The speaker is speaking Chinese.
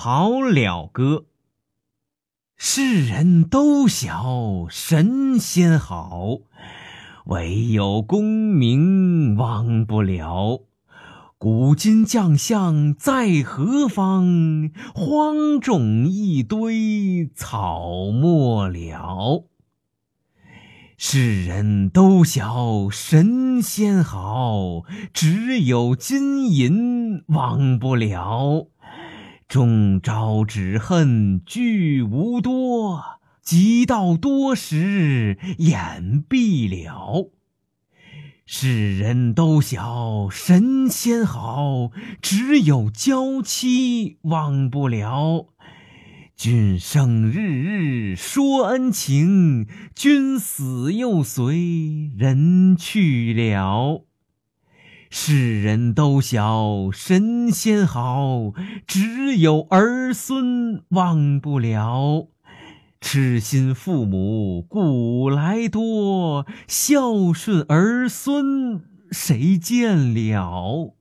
好了歌。世人都晓神仙好，唯有功名忘不了。古今将相在何方？荒冢一堆草没了。世人都晓神仙好，只有金银忘不了。中朝只恨聚无多，及到多时眼闭了。世人都晓神仙好，只有娇妻忘不了。君生日日说恩情，君死又随人去了。世人都晓神仙好，只有儿孙忘不了。痴心父母古来多，孝顺儿孙谁见了？